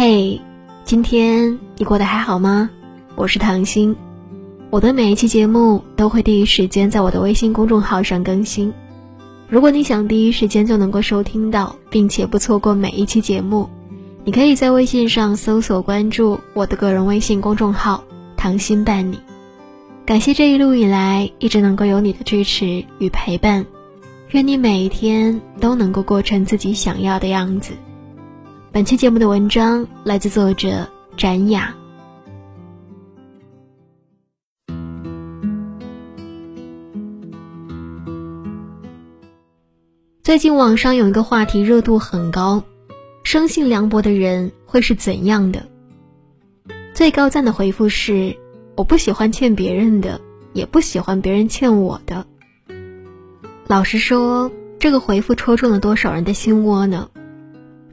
嘿，今天你过得还好吗？我是唐心，我的每一期节目都会第一时间在我的微信公众号上更新。如果你想第一时间就能够收听到，并且不错过每一期节目，你可以在微信上搜索关注我的个人微信公众号“唐心伴你”。感谢这一路以来一直能够有你的支持与陪伴，愿你每一天都能够过成自己想要的样子。本期节目的文章来自作者展雅。最近网上有一个话题热度很高，生性凉薄的人会是怎样的？最高赞的回复是：我不喜欢欠别人的，也不喜欢别人欠我的。老实说，这个回复戳中了多少人的心窝呢？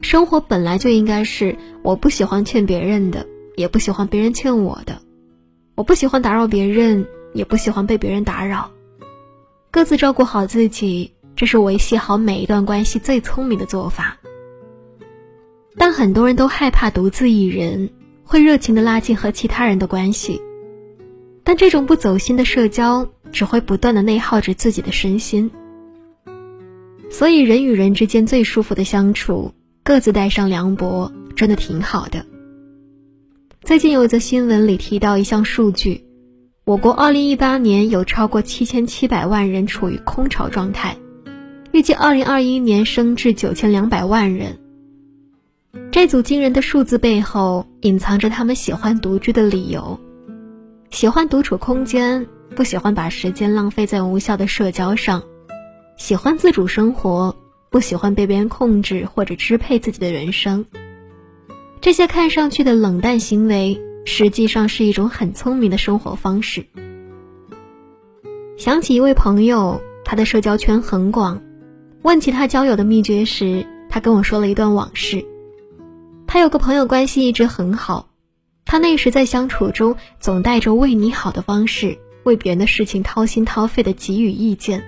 生活本来就应该是我不喜欢欠别人的，也不喜欢别人欠我的。我不喜欢打扰别人，也不喜欢被别人打扰。各自照顾好自己，这是维系好每一段关系最聪明的做法。但很多人都害怕独自一人，会热情的拉近和其他人的关系。但这种不走心的社交，只会不断的内耗着自己的身心。所以，人与人之间最舒服的相处。各自带上凉薄，真的挺好的。最近有一则新闻里提到一项数据，我国2018年有超过7700万人处于空巢状态，预计2021年升至9200万人。这组惊人的数字背后，隐藏着他们喜欢独居的理由：喜欢独处空间，不喜欢把时间浪费在无效的社交上，喜欢自主生活。不喜欢被别人控制或者支配自己的人生，这些看上去的冷淡行为，实际上是一种很聪明的生活方式。想起一位朋友，他的社交圈很广，问起他交友的秘诀时，他跟我说了一段往事。他有个朋友关系一直很好，他那时在相处中总带着为你好的方式，为别人的事情掏心掏肺的给予意见。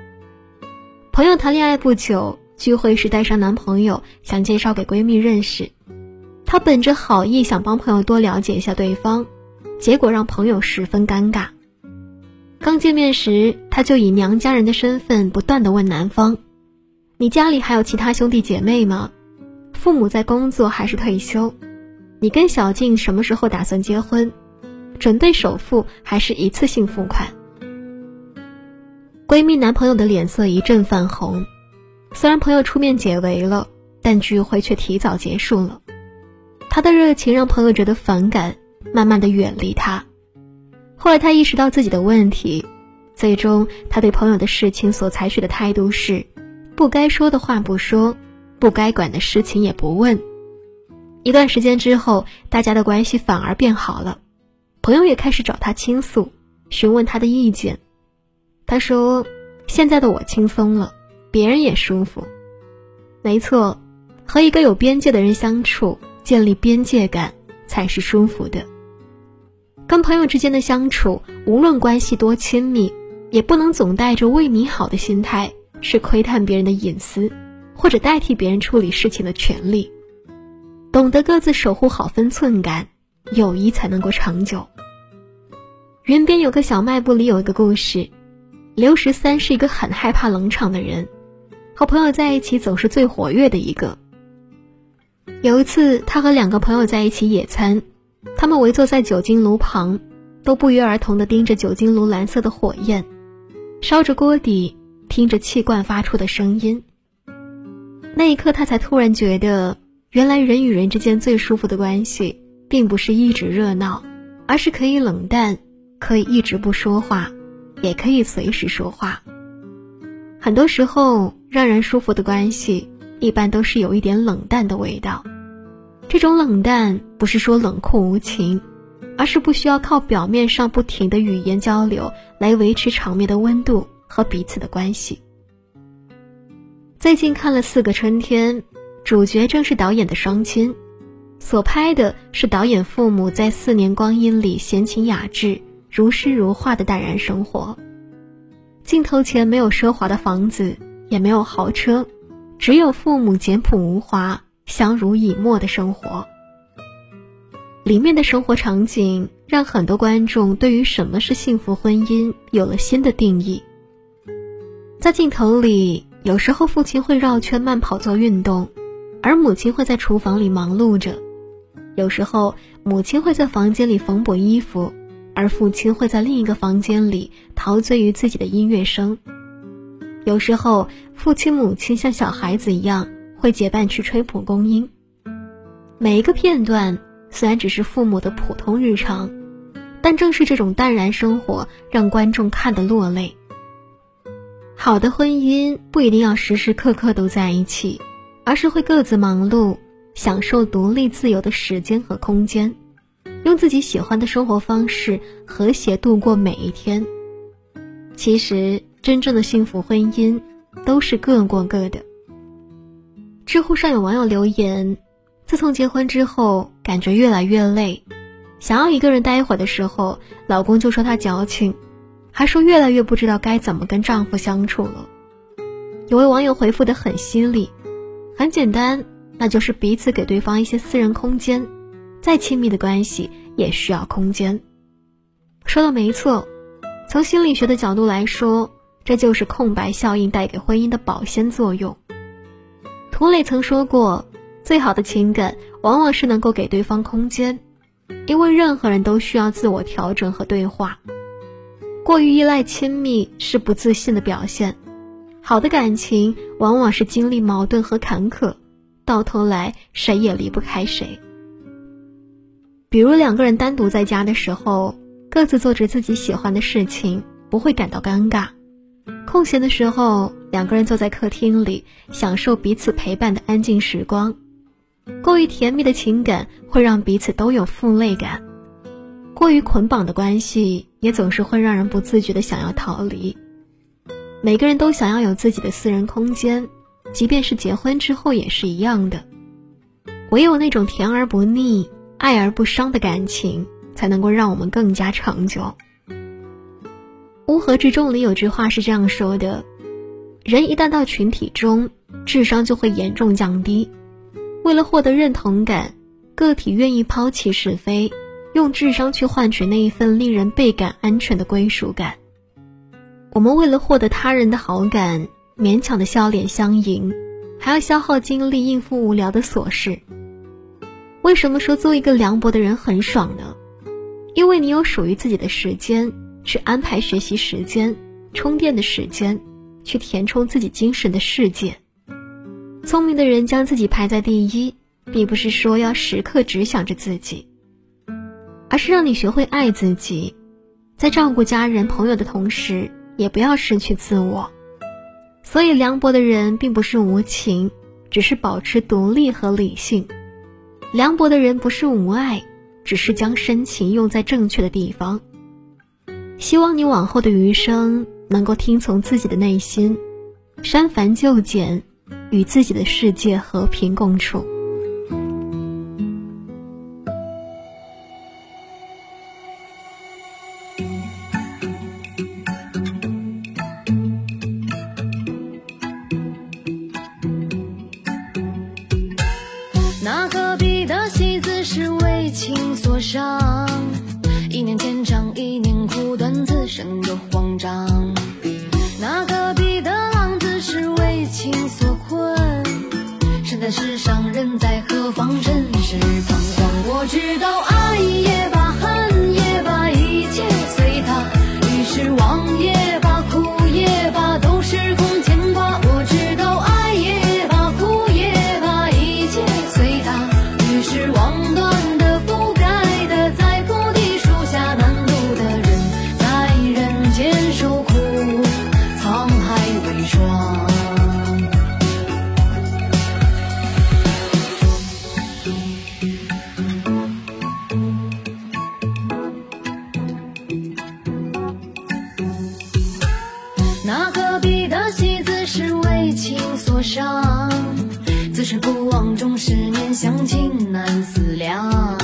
朋友谈恋爱不久。聚会时带上男朋友，想介绍给闺蜜认识。她本着好意想帮朋友多了解一下对方，结果让朋友十分尴尬。刚见面时，她就以娘家人的身份不断的问男方：“你家里还有其他兄弟姐妹吗？父母在工作还是退休？你跟小静什么时候打算结婚？准备首付还是一次性付款？”闺蜜男朋友的脸色一阵泛红。虽然朋友出面解围了，但聚会却提早结束了。他的热情让朋友觉得反感，慢慢的远离他。后来他意识到自己的问题，最终他对朋友的事情所采取的态度是：不该说的话不说，不该管的事情也不问。一段时间之后，大家的关系反而变好了，朋友也开始找他倾诉，询问他的意见。他说：“现在的我轻松了。”别人也舒服，没错，和一个有边界的人相处，建立边界感才是舒服的。跟朋友之间的相处，无论关系多亲密，也不能总带着为你好的心态去窥探别人的隐私，或者代替别人处理事情的权利。懂得各自守护好分寸感，友谊才能够长久。云边有个小卖部里有一个故事，刘十三是一个很害怕冷场的人。和朋友在一起总是最活跃的一个。有一次，他和两个朋友在一起野餐，他们围坐在酒精炉旁，都不约而同地盯着酒精炉蓝色的火焰，烧着锅底，听着气罐发出的声音。那一刻，他才突然觉得，原来人与人之间最舒服的关系，并不是一直热闹，而是可以冷淡，可以一直不说话，也可以随时说话。很多时候，让人舒服的关系，一般都是有一点冷淡的味道。这种冷淡不是说冷酷无情，而是不需要靠表面上不停的语言交流来维持场面的温度和彼此的关系。最近看了《四个春天》，主角正是导演的双亲，所拍的是导演父母在四年光阴里闲情雅致、如诗如画的淡然生活。镜头前没有奢华的房子，也没有豪车，只有父母简朴无华、相濡以沫的生活。里面的生活场景让很多观众对于什么是幸福婚姻有了新的定义。在镜头里，有时候父亲会绕圈慢跑做运动，而母亲会在厨房里忙碌着；有时候母亲会在房间里缝补衣服，而父亲会在另一个房间里陶醉于自己的音乐声；有时候父亲母亲像小孩子一样会结伴去吹蒲公英。每一个片段。虽然只是父母的普通日常，但正是这种淡然生活让观众看得落泪。好的婚姻不一定要时时刻刻都在一起，而是会各自忙碌，享受独立自由的时间和空间，用自己喜欢的生活方式和谐度过每一天。其实，真正的幸福婚姻都是各过各的。知乎上有网友留言。自从结婚之后，感觉越来越累，想要一个人待一会儿的时候，老公就说她矫情，还说越来越不知道该怎么跟丈夫相处了。有位网友回复的很犀利，很简单，那就是彼此给对方一些私人空间，再亲密的关系也需要空间。说的没错，从心理学的角度来说，这就是空白效应带给婚姻的保鲜作用。涂磊曾说过。最好的情感往往是能够给对方空间，因为任何人都需要自我调整和对话。过于依赖亲密是不自信的表现。好的感情往往是经历矛盾和坎坷，到头来谁也离不开谁。比如两个人单独在家的时候，各自做着自己喜欢的事情，不会感到尴尬。空闲的时候，两个人坐在客厅里，享受彼此陪伴的安静时光。过于甜蜜的情感会让彼此都有负累感，过于捆绑的关系也总是会让人不自觉的想要逃离。每个人都想要有自己的私人空间，即便是结婚之后也是一样的。唯有那种甜而不腻、爱而不伤的感情，才能够让我们更加长久。乌合之众里有句话是这样说的：人一旦到群体中，智商就会严重降低。为了获得认同感，个体愿意抛弃是非，用智商去换取那一份令人倍感安全的归属感。我们为了获得他人的好感，勉强的笑脸相迎，还要消耗精力应付无聊的琐事。为什么说做一个凉薄的人很爽呢？因为你有属于自己的时间，去安排学习时间、充电的时间，去填充自己精神的世界。聪明的人将自己排在第一，并不是说要时刻只想着自己，而是让你学会爱自己，在照顾家人朋友的同时，也不要失去自我。所以，凉薄的人并不是无情，只是保持独立和理性；凉薄的人不是无爱，只是将深情用在正确的地方。希望你往后的余生能够听从自己的内心，删繁就简。与自己的世界和平共处。那隔壁是为情所伤，一念天长，一念苦短，此生多慌张。那隔壁的浪子是为情所困。身在世上，人在何方？尘世彷徨，我知道爱也罢，down